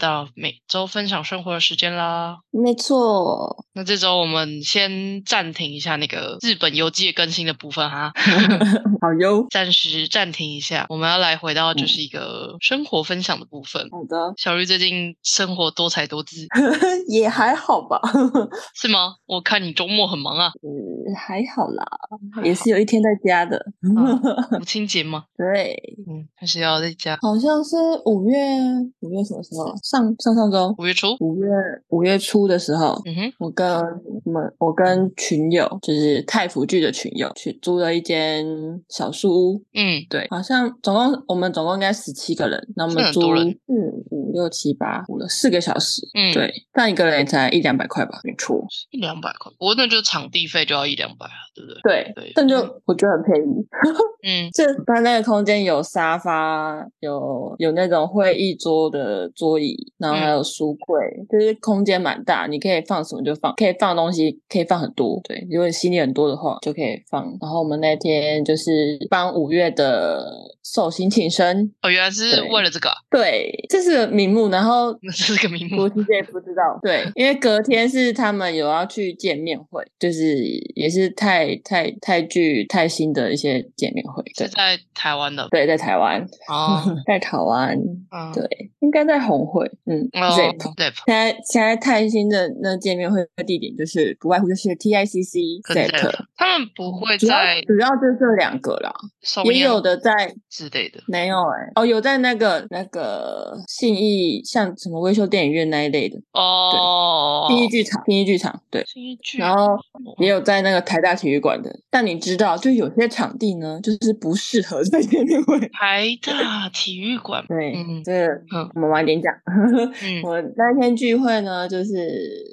到每周分享生活的时间啦。没错，那这周我们先暂停一下那个日本游记的更新的部分哈，好哟。暂时暂停一下。我们要来回到就是一个生活分享的部分。好的，小绿最近生活多才多姿 也还好吧。是吗？我看你周末很忙啊。嗯，还好啦，好也是有一天在家的。母亲节吗？对，嗯，还是要在家。好像是五月五月什么时候？上上上周五月初。五月五月初的时候，嗯哼，我跟我们我跟群友，就是太福剧的群友，去租了一间小树屋。嗯，对，好像总共我们总共应该十七个人，那我们租很多人四五六七八五了四个小时。嗯对，但一个人也才一两百块吧，没错。一两百块，不过那就是场地费就要一两百啊，对不对？对，对但就我觉得很便宜。嗯这它那个空间有沙发，有有那种会议桌的桌椅，然后还有书柜，就是空间蛮大，你可以放什么就放，可以放东西，可以放很多。对，如果你行李很多的话，就可以放。然后我们那天就是帮五月的寿星庆生，哦，原来是为了这个、啊，对，这是个名目。然后 这是个名目我。其实也不知道，对，因为隔天是他们有要去见面会，就是也是太太太剧泰新的一些见面会，对是在台湾的对，在台湾，哦，在台湾，嗯，对，应该在红会，嗯哦，Zip。，Zip，现在现在泰兴的那见面会的地点就是不外乎就是 TICC Zip，Zip，他们不会在主要就这两个啦，也有的在之类的。没有哎、哦，有在那个那个信义像什么微秀电影院那一类的哦，信义剧场，信义剧场对。然后也有在那个台大体育馆的，但你知道，就有些场地呢，就是不适合在见面会。台大体育馆，对，嗯这个嗯我们晚点讲。嗯。我那天聚会呢，就是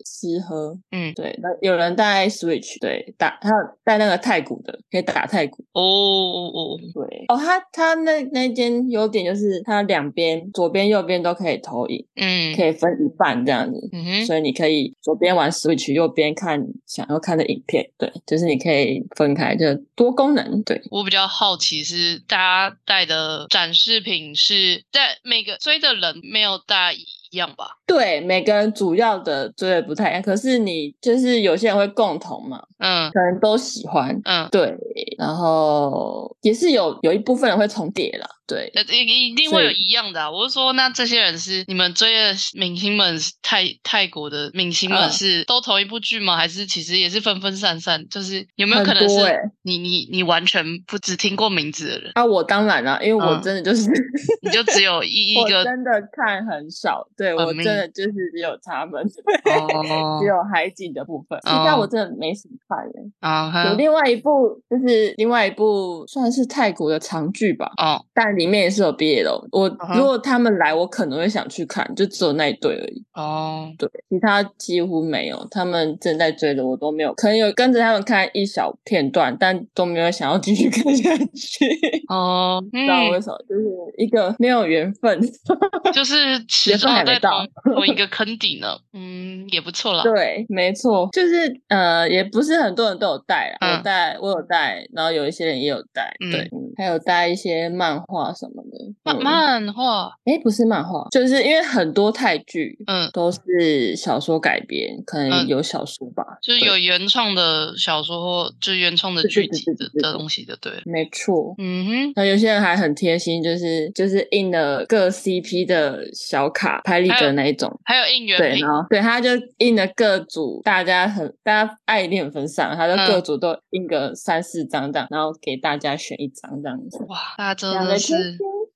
吃喝，嗯，对，那有人带 Switch，对，打还有带那个太鼓的，可以打太鼓。哦哦哦，对，哦，他他那那间优点就是它两边左边右边都可以投影，嗯，可以分一半这样子。嗯哼，所以你可以左边玩 Switch，右边看想要看的影片，对，就是你可以分开，就多功能，对，我比较好奇是大家带的展示品是在每个追的人没有大家一样吧？对，每个人主要的追的不太一样，可是你就是有些人会共同嘛，嗯可能都喜欢，嗯，对，然后也是有有一部分人会重叠啦，对，那一一定会有一样的、啊。我是说，那这些人是你们追的明星们，是泰泰国的明星们嗯。是都同一部剧吗？还是其实也是分分散散？就是有没有可能是你你你完全不只听过名字的人，啊，我当然啦，因为我嗯。真的就是、你就只有 一一个真的看很少，对我真的就是只有他们，哦。只有海景的部分，其他哦我真的没什么看诶、啊哈有另外一部，就是另外一部算是泰国的长剧吧，哦。但里面也是有 BL。我、嗯哼如果他们来，我可能会想去看，就只有那一对而已。哦对，其他几乎没有。他们正在追的我都没有，可能有跟着他们看一小片段，但都没有想要继续看下去。哦，不知道为嗯，什么，就是一个没有缘分。就是始缘分终在还没到同 同一个坑底呢，嗯，也不错啦。对，没错，就是呃，也不是很多人都有带啦，嗯有带，我有带，然后有一些人也有带，对，嗯。还有带一些漫画什么的。漫画，哎，不是漫画，就是因为很多泰剧嗯，都是小说改编，可能嗯有小说吧，就是有原创的小说或就是原创的剧集的东西的，对。没错。嗯哼，那有些人还很贴心，就是就是印了各 CP 的小卡，拍立得那一种。还有应援对，品然，后对，他就印了各组，大家很大家爱一定很分散，他就嗯各组都印个三四张这样，然后给大家选一张这样子。哇，大家真两的是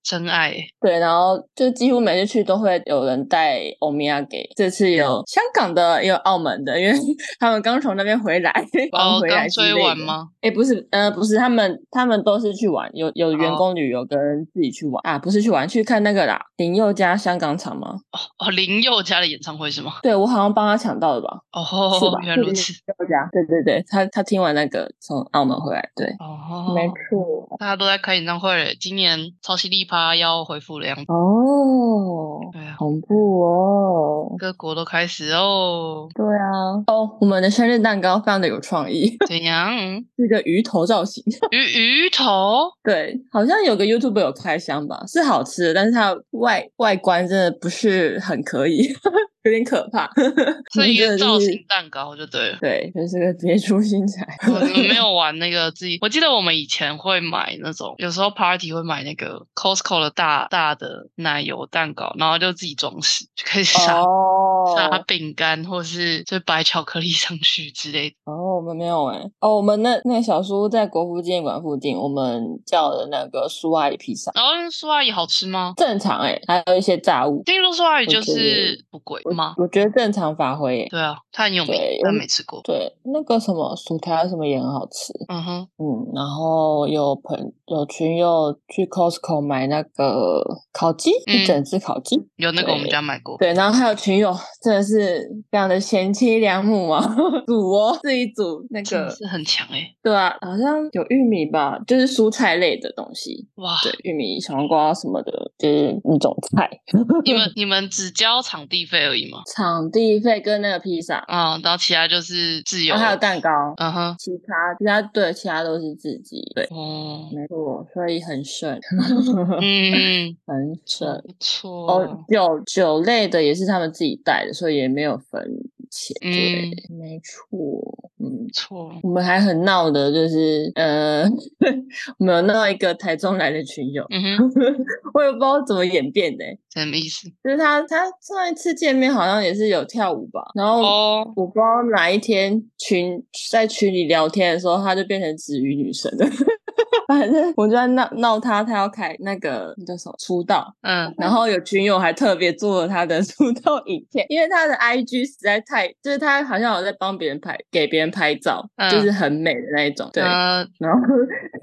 真爱欸。对，然后就几乎每次去都会有人带欧米亚给，这次有香港的，也有澳门的，因为 他们刚从那边回来，刚哦，回来刚追之类的？完吗？哎，不是，呃，不是，他们他们都是去玩，有有员哦工旅游跟自己去玩、啊，不是去玩，去看那个啦，林宥嘉香港场吗？哦哦，林宥嘉的演唱会是吗？对我好像帮他抢到了吧？是哦？，是吧原来如此。宥嘉，对对对，他他听完那个从澳门回来，对，哦，没错，大家都在开演唱会，今年超级力趴要恢复的样子。哦，对啊，恐怖哦。各国都开始哦。对啊，哦，我们的生日蛋糕非常的有创意，怎样？是一个鱼头造型。鱼鱼头？对，好像有个 YouTube 有开箱吧，是好吃的，但是它外外观真的不是很可以。有点可怕，是一个造型蛋糕就对了。对，就是个别出心裁。我们 没有玩那个自己，我记得我们以前会买那种，有时候 party 会买那个 Costco 的大大的奶油蛋糕，然后就自己装饰，就可以撒撒哦饼干或是就摆巧克力上去之类的。哦，我们没有哎、哦，我们那那个小叔在国父纪念馆附近，我们叫的那个苏阿姨披萨，然后苏阿姨好吃吗？正常哎、还有一些炸物，听说苏阿姨就是不贵我吗？我觉得正常发挥、欸。对啊，它很有名对，但我没吃过。对，那个什么薯条什么也很好吃，嗯哼，嗯，然后有朋有群友去 Costco 买那个烤鸡，一嗯整只烤鸡，有那个我们家买过。对，然后还有群友真的是非常的贤妻良母啊，煮哦自己煮那个，是很强哎、对啊，好像有玉米吧，就是蔬菜类的东西，哇！对，玉米、小黄瓜什么的，就是那种菜。你们你们只交场地费而已吗？场地费跟那个披萨，嗯、然后其他就是自由。然后还有蛋糕，嗯哼，其他其他对，其他都是自己，对，哦，没错，所以很省，嗯，很省。不错。哦，酒酒类的也是他们自己带的，所以也没有分钱。对，没错，嗯。错。我们还很闹的，就是呃，我们有闹一个台中来的群友，嗯哼，我也不知道怎么演变的欸，什么意思？就是他他上一次见面好像也是有跳舞吧，然后哦，我不知道哪一天群在群里聊天的时候，他就变成子瑜女神了。反正我就在闹闹他，他要开那个那叫什么出道，嗯，然后有群友还特别做了他的 出道影片，因为他的 IG 实在太，就是他好像有在帮别人拍，给别人拍照，嗯就是很美的那一种，对。呃，然后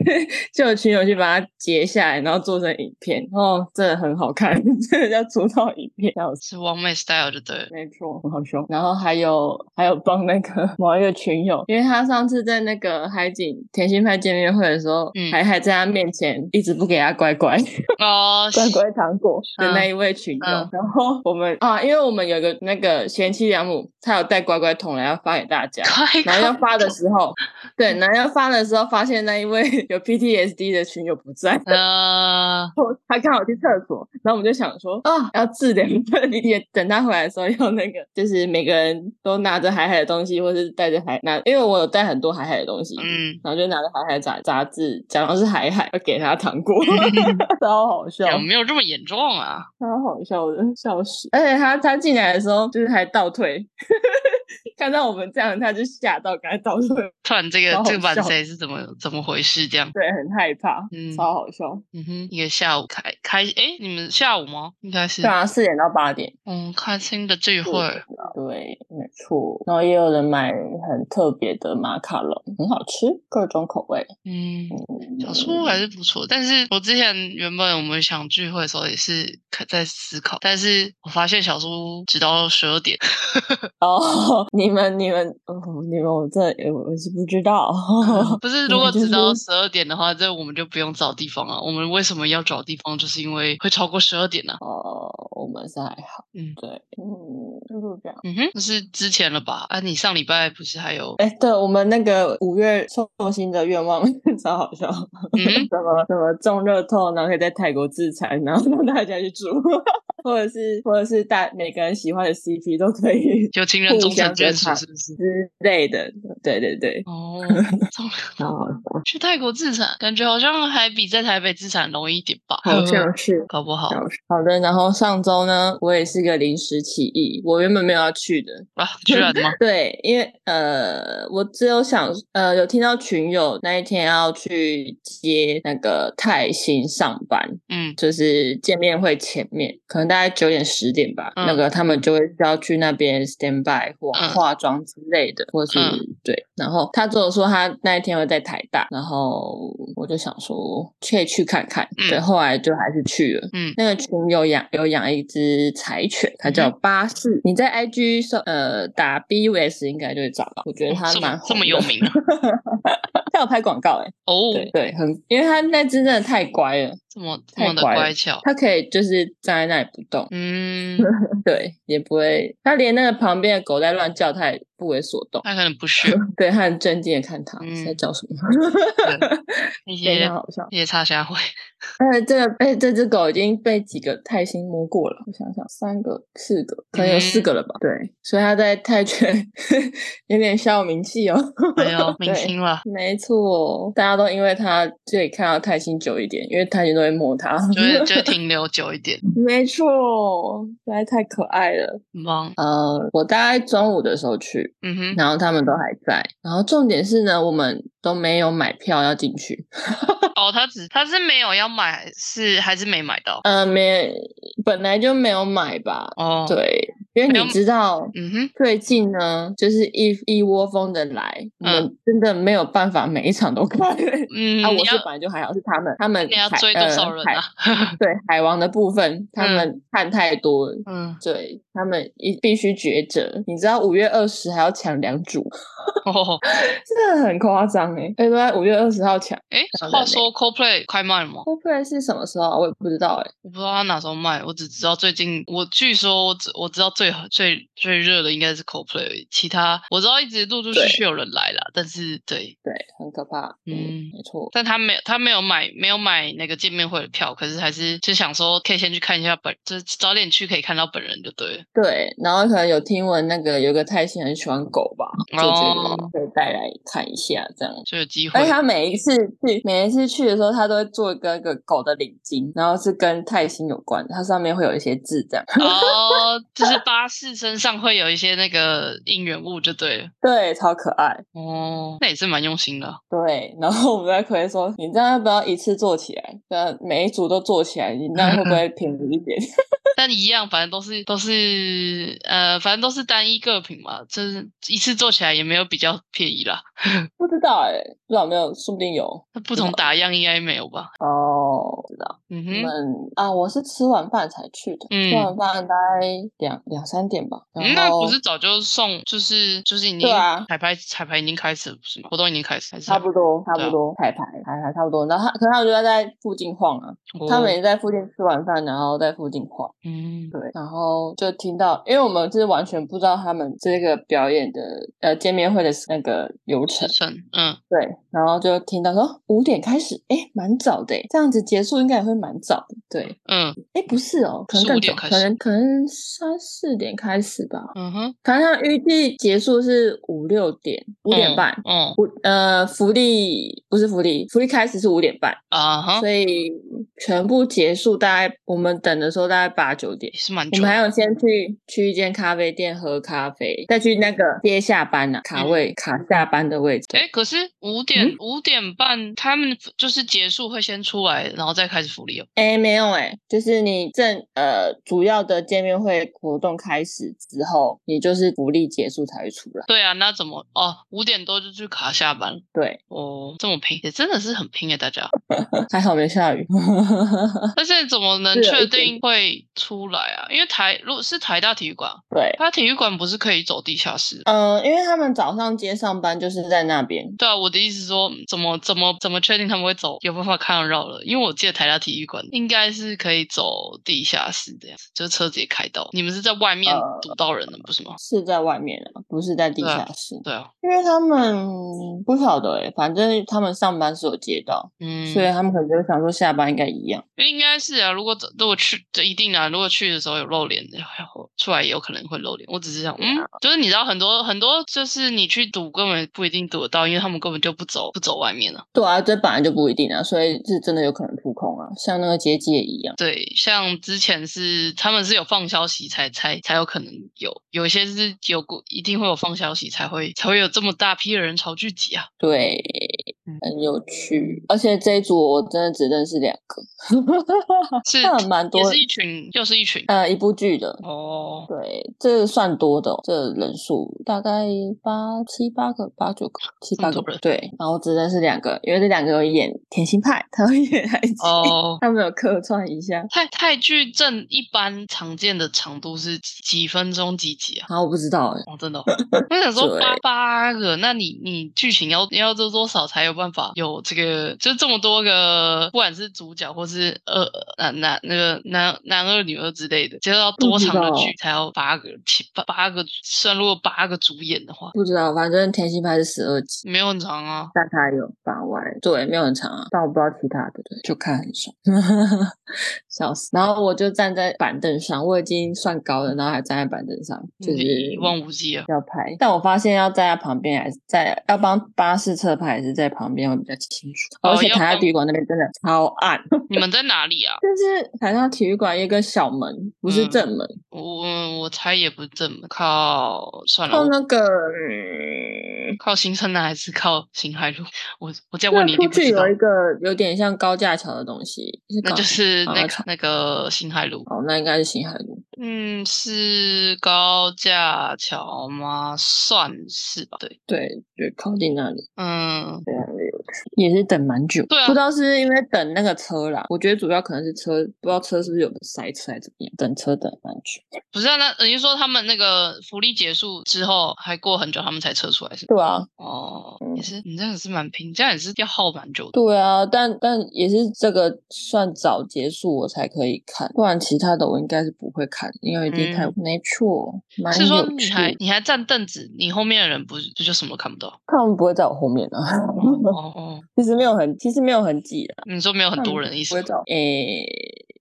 就有群友去把它截下来，然后做成影片，哦，真的很好看，真的叫出道影片，笑死。是王妹 style 就对了。没错，很好笑。然后还有还有帮那个某一个群友，因为他上次在那个海景甜心派见面会的时候，嗯还还在他面前一直不给他乖乖哦，乖乖糖果的那嗯一位群友。嗯然后我们啊，因为我们有个那个贤妻良母，他有带乖乖桶来要发给大家。开然后要发的时候，对，然后要发的时候，发现那一位有 PTSD 的群友不在，呃，他刚好去厕所，然后我们就想说啊，要治疗理解，等他回来的时候要那个，就是每个人都拿着海海的东西，或是带着海拿，因为我有带很多海海的东西，嗯，然后就拿着海海杂杂志，假装是海海，要给他糖果，超好笑，有没有这么严重啊？超好笑的，笑死！而且他他进来的时候就是还倒退，看到我们这样，他就吓到，赶快倒退，突然这个这个版笑谁是怎么怎么回事？这样，对，很害怕，嗯超好笑。嗯哼，一个下午开开，诶，你们下午吗？应该是对，啊，四点到八点。嗯，开心的聚会，对，没错。然后也有人买很特别的马卡龙，很好吃，各种口味。嗯。嗯小叔还是不错，但是我之前原本我们想聚会的时候也是可在思考，但是我发现小叔直到十二点，哦，你们你们哦，你们我这我是不知道。不是如果 直到十二点的话，这我们就不用找地方了。我们为什么要找地方？就是因为会超过十二点呢、哦，我们是还好。嗯对，嗯，就是这样。嗯哼，那是之前了吧？啊，你上礼拜不是还有哎，对我们那个五月寿星的愿望 超好笑，嗯什么什么中乐透，然后可以在泰国自残，然后让大家去住，或者是或者是大每个人喜欢的 CP 都可以 就情人互终成眷属，是不是？之类的。对对对，哦，好，去泰国自产，感觉好像还比在台北自产容易一点吧？好像是。搞不好好的，然后上周呢，我也是个临时起意，我原本没有要去的，啊，居然吗？对，因为呃，我只有想呃，有听到群友那一天要去接那个泰兴上班，嗯就是见面会前面，可能大概九点十点吧，嗯那个他们就会要去那边 stand by 或嗯化妆之类的，或是、嗯对。然后他只有说他那一天会在台大，然后我就想说可以去看看，嗯对，后来就还是去了。嗯那个群有养有养一只柴犬，它叫巴士。你在 IG 搜呃打 BUS 应该就会找到，我觉得它蛮红这么有的。名啊？它有拍广告哎、哦，对对，很，因为它那只真的太乖了，这么这么的太乖巧，他可以就是站在那里不动，嗯，对，也不会，他连那个旁边的狗在乱叫，他也不为所动。他可能不屑对他很镇定的看他、嗯在叫什么，那非些常好笑。那些插虾会，哎，这个哎，这只狗已经被几个泰星摸过了，我想想，三个、四个，可能有四嗯个了吧？对，所以他在泰拳 有点小有名气哦。没有明对星了，没错，大家都因为他就可以看到泰星久一点，因为泰星都会摸它。就是就停留久一点，没错，实在太可爱了。很棒。呃，我大概中午的时候去，嗯哼，然后他们都还在。然后重点是呢，我们都没有买票要进去。哦，他只他是没有要买，是还是没买到？呃，没，本来就没有买吧。哦，，对，因为你知道，嗯哼，最近呢，就是一一窝蜂的来，我们真的没有办法每一场都看。嗯，啊，我是本来就还好，是他们，他们你要追多少人啊？对海王的部分，他嗯们看太多了，嗯，对他们一必须抉择。你知道五月二十还要抢两组，哦，真的很夸张哎！哎，都在五月二十号抢。哎，话说 CoPlay 开卖了吗？CoPlay 是什么时候啊？我也不知道哎。我不知道他哪时候卖，我只知道最近，我据说我只我知道最最最热的应该是 CoPlay，其他我知道一直陆陆续续有人来了，但是对，对，很可怕。嗯嗯，没错。但他没有他没有买没有买那个见面会的票，可是还是就想说可以先去看一下本，就是早点去可以看到本人就对了。对，然后可能有听闻那个有个泰星很喜欢狗吧，就觉哦得可以带来看一下这样。就有机会而且他每一次去，每一次去的时候，他都会做一个一个狗的领巾，然后是跟泰星有关的，它上面会有一些字这样。哦，就是 巴士身上会有一些那个应援物就对了。对，超可爱。哦，那也是蛮用心的啊。对，然后我们在葵说，你这样要不要一次做起来？这样每一组都做起来，你那样会不会便宜一点？但一样，反正都是都是呃，反正都是单一个品嘛，就是一次做起来也没有比较便宜啦。不知道哎、不知道没有，说不定有那不同打样应该没有吧？哦。不知道，嗯我们，啊，我是吃完饭才去的，嗯吃完饭大概两两三点吧。然嗯那不是早就送，就是就是已经对啊彩排彩排已经开始了，不是吗？活动已经开始，还是差不多，差不多，彩排彩排差不多。然后他，可是他们就在附近晃啊，他们哦也在附近吃完饭，然后在附近晃。嗯对，然后就听到，因为我们是完全不知道他们这个表演的呃见面会的那个流程嗯对，然后就听到说五点开始，哎，蛮早的，这样子结束应该也会蛮早的。对，嗯哎，不是哦，可能更早，可能可能三四点开始吧。嗯哼，反正他预计结束是五六点，五点半。嗯福呃，福利不是福利，福利开始是五点半，啊哈，所以全部结束大概我们等的时候大概八九点也。是蛮久。我们还有先去去一间咖啡店喝咖啡，再去那个接下班呐、卡位、卡下班的位置。哎，可是五嗯点五点半他们就是结束会先出来，然后再开始福利哦。哎，没有哎、就是你正呃主要的见面会活动开始之后，你就是福利结束才会出来。对啊，那怎么哦？五点多就去卡下班对，哦，这么拼也真的是很拼诶，大家。还好没下雨。但是怎么能确定会出来啊？因为台如果是台大体育馆，对，它体育馆不是可以走地下室？嗯、因为他们早上接上班就是在那边。对啊，我的意思是说，怎么怎么怎么确定他们会走？有办法看得到了？因为我记得台大体育馆应该是可以走地下室这样，就是车子也开到。你们是在外面呃堵到人的，不是吗？是在外面啊，不是在地下室。对啊，因为他们不晓得哎、反正他们上班是有接到，嗯，所以他们可能就想说下班应该一样。应该是啊。如果走如果去，就一定啊。如果去的时候有露脸，然 后出来也有可能会露脸。我只是想，嗯，就是你知道很多很多，就是你去堵根本不一定堵得到，因为他们根本就不走不走外面了。对啊，这本来就不一定啊，所以是真的有可能扑空啊，像那个结界一样。对，像之前是他们是有放消息才才才有可能有，有一些是有过一定会有放消息才会才会有这么大批的人潮聚集啊。对，很有趣。而且这一组我真的只认识两个，是那蛮多也是一群，又是一群。呃，一部剧的。哦，对，这个算多的、哦，这个人数大概八七八个、八九个、七八个人。对，然后只认识两个，因为这两个有演《甜心派》，他会演爱情，哦，他们有客串一下。泰泰剧正一般常见的长度是几几分钟几集啊？然后我不知道哎，哦，真的哦、我想说八八个，那你你剧情要要做多少才有办办法有这个，就这么多个，不管是主角或是二男男那个男男二女二之类的，接到多长的剧才要八个七八八个，算如果八个主演的话，不知道，反正甜心派是十二集，没有很长啊，但它有八外，对，没有很长啊，但我不知道其他的，对，就看很爽，笑死。然后我就站在板凳上，我已经算高了，然后还站在板凳上，就是一望无际啊。要拍，但我发现要站在旁边，还是在要帮巴士侧拍，还是在旁边会比较清楚。而且台下体育馆那边真的超暗。你们在哪里啊？就是台下体育馆一个小门，不是正门。我我猜也不是正门，靠算了，靠那个靠新生的还是靠新海路？我我再问你，出去有一个有点像高架桥的东西，那就是那个那个新海路。哦，那应该是新海路。嗯，是高架桥吗？算是吧。对对，就靠近那里。嗯，对啊，也是等蛮久。对啊，不知道是因为等那个车啦。我觉得主要可能是车，不知道车是不是有塞车还是怎么样，等车等蛮久。不是啊，那等于说他们那个福利结束之后，还过很久他们才撤出来，是吗？对啊。哦，也是，你这样是蛮拼，这样也是要耗蛮久的。对啊，但但也是这个算早结束我才可以看，不然其他的我应该是不会看，因为已经太没错。是说你还你还站凳子，你后面的人不是就什么看不到？他们不会在我后面啊。哦哦，其实没有很，其实没有很挤啊。你说没有很多人的意思？诶。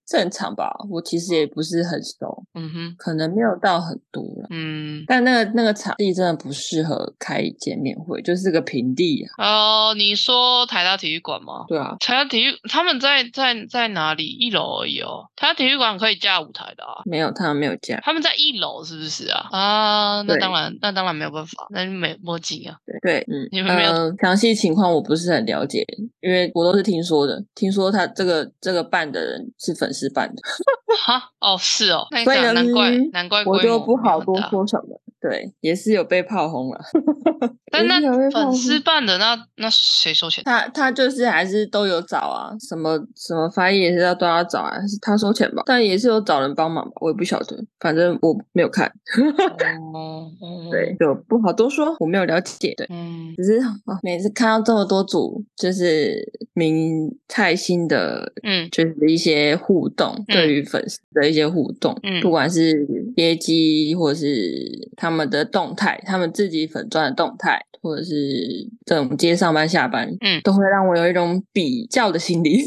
正常吧，我其实也不是很熟，嗯哼，可能没有到很多了，嗯，但那个那个场地真的不适合开见面会，就是个平地啊。哦，你说台大体育馆吗？对啊，台大体育他们在在在哪里？一楼而已哦。台大体育馆可以架舞台的啊？没有，他们没有架。他们在一楼是不是啊？啊，那当然，那当然没有办法，那没摸镜啊。对对，嗯，你们没有详细情况我不是很了解，因为我都是听说的，听说他这个这个办的人是粉丝办的。哈哦是哦，所以难怪难怪我就不好多说什么。对，也是有被炮轰了。但那粉丝办的那那谁收钱？他他就是还是都有找啊，什么什么翻译也是要都要找啊，是他收钱吧？但也是有找人帮忙吧，我也不晓得，反正我没有看。哦，对，就不好多说，我没有了解。对，嗯，只是每次看到这么多组，就是明太新的，嗯，就是一些互动，对于粉丝的一些互动，嗯，不管是接机或者是他。他们的动态，他们自己粉钻的动态，或者是这种接上班下班，嗯，都会让我有一种比较的心理。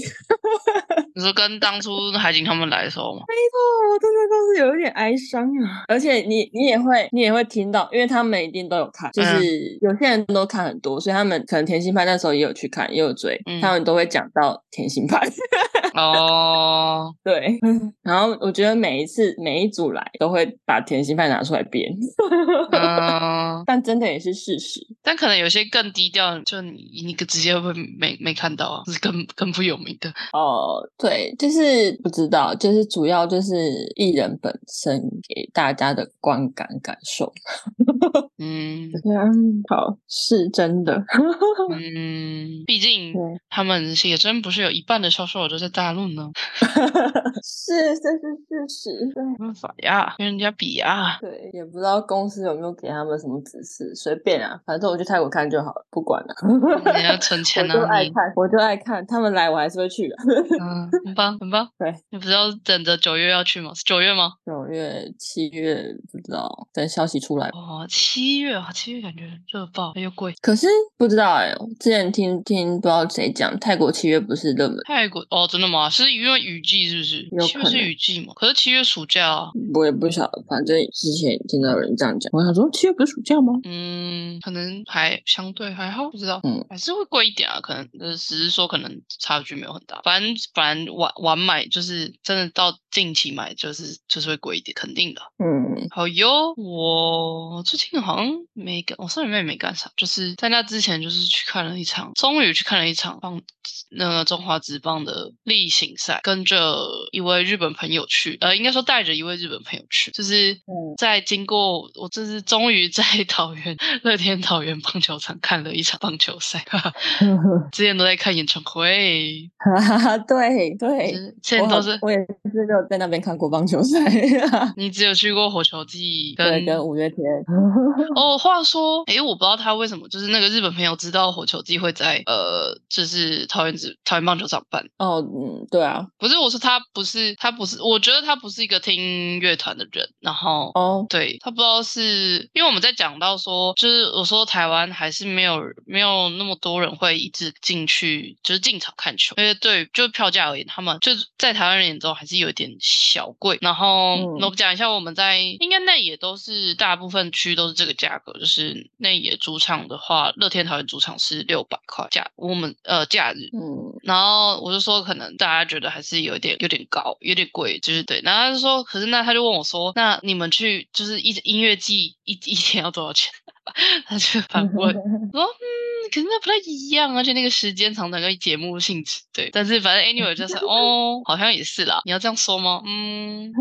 你说跟当初海景他们来的时候吗？没错，我真的都是有一点哀伤啊。而且你你也会你也会听到，因为他们一定都有看，就是有些人都看很多，所以他们可能甜心派那时候也有去看，也有追，他们都会讲到甜心派。哦，对，然后我觉得每一次每一组来都会把甜心派拿出来编。嗯，但真的也是事实。但可能有些更低调，就你你直接会没没看到啊，是更更不有名的。哦，对，就是不知道，就是主要就是艺人本身给大家的观感感受。嗯，好，是真的。嗯，毕竟他们写真不是有一半的销售额都在大陆呢。是，这是事实。对，没办法呀，跟人家比呀。对，也不知道公司有没有给他们什么指示，随便啊，反正我去泰国看就好了，不管了。你要存 钱啊！我就爱看，我就爱看，他们来我还是会去的。嗯，很棒，很棒。对，你不是要等着九月要去吗？是九月吗？九月、七月不知道，等消息出来。哦，七月啊，七月感觉热爆又贵。可是不知道哎，之前听听不知道谁讲，泰国七月不是热门。泰国哦，真的吗？是因为雨季是不是？七月是雨季嘛？可是七月暑假啊。我也不晓得，反正之前听到有人这样讲，我想说七月不是暑假吗？嗯，可能还相对还好，不知道。嗯，还是会贵一点啊，可能呃，只是说可能差距没有很大。反正反正晚晚买就是真的到近期买就是就是会贵一点，肯定的。嗯，好哟，我最近好像没干，我上礼拜也没干啥，就是在那之前就是去看了一场，终于去看了一场棒那个中华职棒的例例行赛，跟着一位日本朋友去，呃，应该说带着一位日本朋友去，就是在经过我这是终于在 桃园乐天桃园棒球场看了一场棒球赛，之前都在看演唱会，对 对，现在都是我也是有在那边看过棒球赛，你只有去过火球季跟跟五月天。哦，话说，哎，我不知道他为什么，就是那个日本朋友知道火球季会在呃，就是桃园子桃园棒球场办。哦，嗯，对啊，不是，我说他不是，他不是，我觉得他不是一个听乐团的人。然后，哦，对他不知道是因为我们在讲到说，就是我说台湾还是没有没有那么多人会一直进去，就是进场看球，因为对，就票价而言，他们就是在台湾人眼中还是有一点小贵。然后，我们讲一下我们在应该内野都是大部分区都是这个价格，就是内野主场的话，乐天桃园主场是六百块价，我们呃假日，嗯，然后我就说可能大家觉得还是有点有点高，有点贵，就是对，然后他就说，可是那他就问我说，那你们去就是一音乐季一一天要多少钱？他就反问说，嗯，可是那不太一样，而且那个时间长短跟节目性质，对，但是反正 anyway 就是哦，好像也是啦，你要这样说吗？嗯。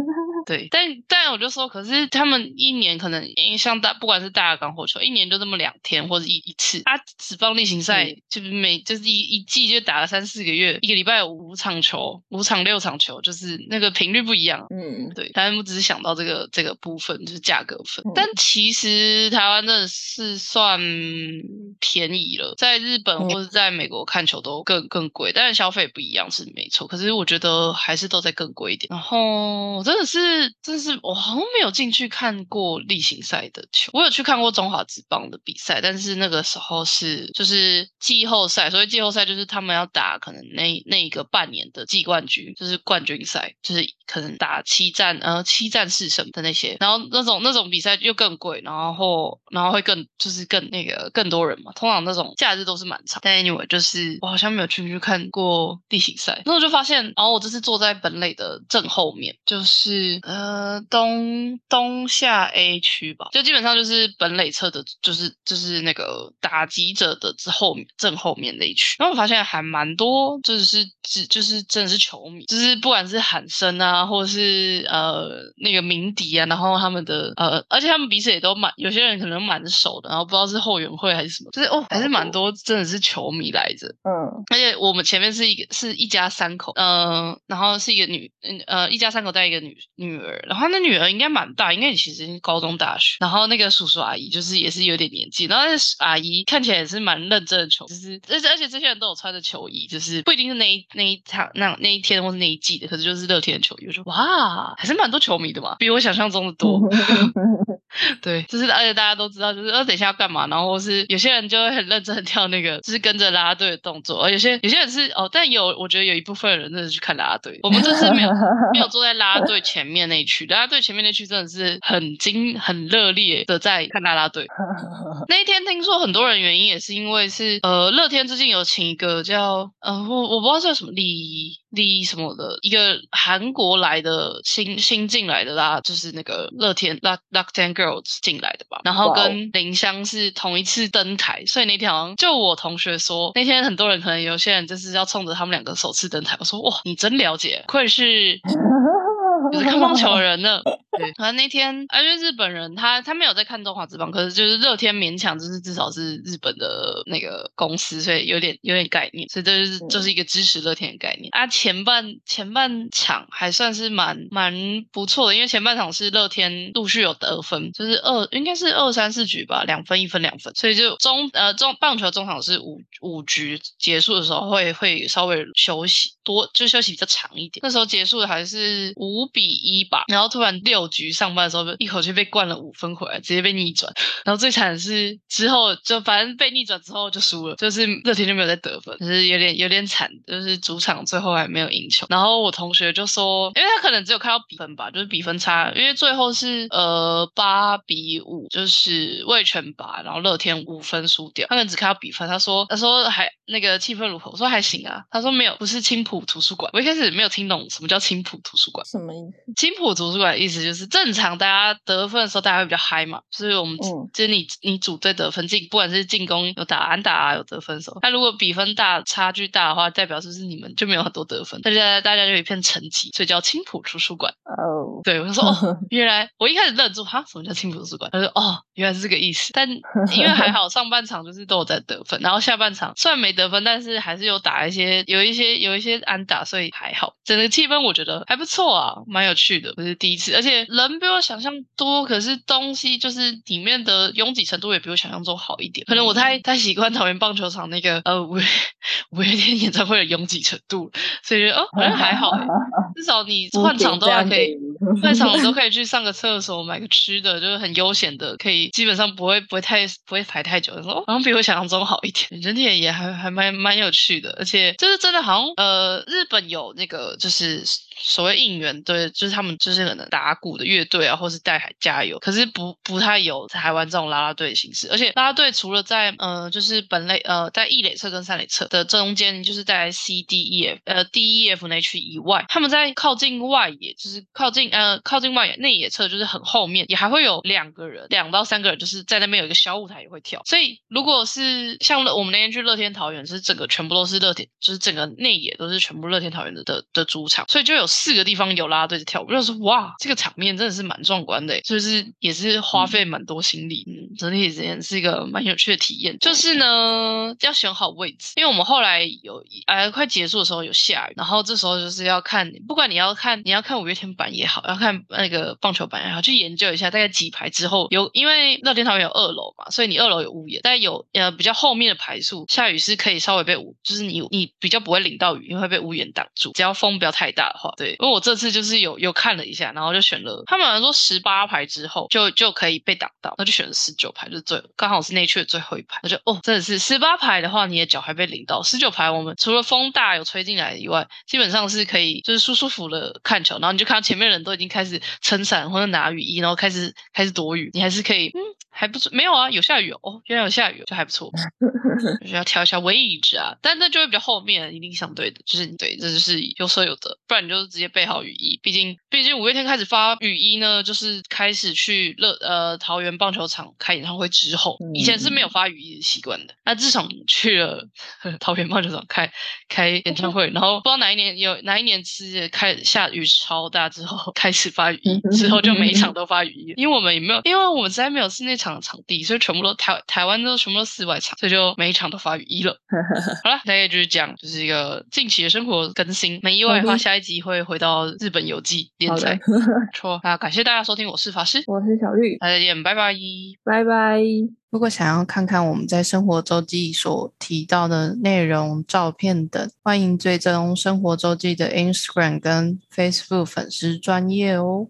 对，但但我就说，可是他们一年可能像大，不管是大港火球，一年就这么两天或者一一次。他只放例行赛，就是每就是一一季就打了三四个月，一个礼拜有五场球，五场六场球，就是那个频率不一样。嗯，对。但我只是想到这个这个部分，就是价格分。但其实台湾真的是算便宜了，在日本或者在美国看球都更更贵，但是消费不一样是没错。可是我觉得还是都在更贵一点。然后真的是。是，真是我好像没有进去看过例行赛的球，我有去看过中华职棒的比赛，但是那个时候是就是季后赛，所以季后赛就是他们要打可能那那一个半年的季冠军，就是冠军赛，就是可能打七战呃七战四胜的那些，然后那种那种比赛又更贵，然后然后会更就是更那个更多人嘛，通常那种假日都是满场，但 anyway 就是我好像没有进去看过例行赛，那我就发现，然后我这次坐在本垒的正后面，就是。呃，东东下 A 区吧，就基本上就是本垒侧的，就是就是那个打击者的之后正后面那一区。然后我发现还蛮多，就是只就是真的是球迷，就是不管是喊声啊，或者是呃那个鸣笛啊，然后他们的呃，而且他们彼此也都蛮，有些人可能蛮熟的，然后不知道是后援会还是什么，就是哦还是蛮多，真的是球迷来着。嗯，而且我们前面是一个是一家三口，嗯，然后是一个女，嗯呃一家三口带一个女。女儿，然后那女儿应该蛮大，应该其实高中大学。然后那个叔叔阿姨就是也是有点年纪，然后那阿姨看起来也是蛮认真的球，就是而且而且这些人都有穿着球衣，就是不一定是那一那一场那那一天或是那一季的，可是就是乐天的球衣。我说哇，还是蛮多球迷的嘛，比我想象中的多。对，就是而且大家都知道，就是呃等一下要干嘛，然后是有些人就会很认真跳那个，就是跟着拉队的动作。而有些有些人是哦，但有我觉得有一部分人真的去看拉队。我们这次没有没有坐在拉队前面那一区，拉队前面那区真的是很精很热烈的在看拉拉队。那一天听说很多人原因也是因为是呃乐天最近有请一个叫呃我我不知道叫什么李。李什么的一个韩国来的新新进来的啦，就是那个乐天 Luck Luck Ten Girls 进来的吧，然后跟林香是同一次登台，所以那天好像就我同学说，那天很多人可能有些人就是要冲着他们两个首次登台，我说哇，你真了解，愧是。就是看 棒球人呢，对。反正那天，而且日本人他他没有在看中华之棒，可是就是乐天勉强就是至少是日本的那个公司，所以有点有点概念，所以这就是就是一个支持乐天的概念啊。前半前半场还算是蛮蛮不错的，因为前半场是乐天陆续有得分，就是二应该是二三四局吧，两分一分两分，所以就中呃中棒球中场是五五局结束的时候会会稍微休息多，就休息比较长一点。那时候结束的还是五。比一吧，然后突然六局上班的时候，一口气被灌了五分回来，直接被逆转。然后最惨的是之后就反正被逆转之后就输了，就是乐天就没有再得分，就是有点有点惨，就是主场最后还没有赢球。然后我同学就说，因为他可能只有看到比分吧，就是比分差，因为最后是呃八比五，就是魏全拔，然后乐天五分输掉，他可能只看到比分。他说他说还那个气氛如何？我说还行啊。他说没有，不是青浦图书馆。我一开始没有听懂什么叫青浦图书馆，什么意思？青浦图书馆的意思就就是正常大家得分的时候，大家会比较嗨嘛，所以我们就是你你组队得分进，不管是进攻有打安打啊，有得分手。那如果比分大、差距大的话，代表是不是你们就没有很多得分？大家大家就一片沉寂，所以叫青浦图书馆。哦，对，我说哦，原来我一开始愣住，哈，什么叫青浦图书馆？他说哦，原来是这个意思。但因为还好上半场就是都有在得分，然后下半场虽然没得分，但是还是有打一些有一些有一些安打，所以还好。整个气氛我觉得还不错啊，蛮有趣的，不是第一次，而且人比我想象多，可是东西就是里面的拥挤程度也比我想象中好一点。可能我太太习惯桃园棒球场那个呃五五月天演唱会的拥挤程度，所以哦好像还好，至少你 换场都还可以，换场都 可以去上个厕所，买个吃的，就是很悠闲的，可以基本上不会不会太不会排太久。说好像比我想象中好一点，整体也还还蛮蛮有趣的，而且就是真的好像呃日本有那个就是。所谓应援对，就是他们就是可能打鼓的乐队啊，或是带海加油，可是不不太有台湾这种啦啦队的形式。而且啦啦队除了在呃，就是本类呃，在一垒侧跟三垒侧的中间，就是在 C D E F 呃 D E F 那区以外，他们在靠近外野，就是靠近呃靠近外野内野侧，就是很后面，也还会有两个人，两到三个人，就是在那边有一个小舞台也会跳。所以如果是像乐我们那天去乐天桃园，是整个全部都是乐天，就是整个内野都是全部乐天桃园的的的主场，所以就有。四个地方有拉队在跳舞，就说哇，这个场面真的是蛮壮观的，就是也是花费蛮多心力，嗯，整体而言是一个蛮有趣的体验。就是呢，要选好位置，因为我们后来有呃快结束的时候有下雨，然后这时候就是要看，不管你要看你要看五月天版也好，要看那个棒球版也好，去研究一下大概几排之后有，因为乐天桃园有二楼嘛，所以你二楼有屋檐，但有呃比较后面的排数下雨是可以稍微被屋，就是你你比较不会淋到雨，因为会被屋檐挡住，只要风不要太大的话。对，因为我这次就是有有看了一下，然后就选了。他们好像说十八排之后就就可以被挡到，那就选了十九排，就最刚好是内区的最后一排。我就哦，真的是十八排的话，你的脚还被淋到；十九排，我们除了风大有吹进来以外，基本上是可以就是舒舒服的看球。然后你就看到前面人都已经开始撑伞或者拿雨衣，然后开始开始躲雨，你还是可以嗯还不错。没有啊，有下雨哦，原来有下雨，就还不错。就是要挑一下位置啊，但那就会比较后面，一定相对的，就是对，这就是有舍有得，不然你就。直接备好雨衣，毕竟毕竟五月天开始发雨衣呢，就是开始去乐呃桃园棒球场开演唱会之后，以前是没有发雨衣的习惯的。那自从去了 桃园棒球场开开演唱会，然后不知道哪一年有哪一年是开下雨超大之后开始发雨衣，之后就每一场都发雨衣，因为我们也没有，因为我们实在没有室内场的场地，所以全部都台台湾都全部都室外场，所以就每一场都发雨衣了。好了，大概就是讲，就是一个近期的生活更新，没意外的话，下一集会。回到日本游记连载，错啊！感谢大家收听，我是法师，我是小绿，大家再见，拜拜，拜拜。如果想要看看我们在生活周记所提到的内容、照片等，欢迎追踪生活周记的 Instagram 跟 Facebook 粉丝专业哦。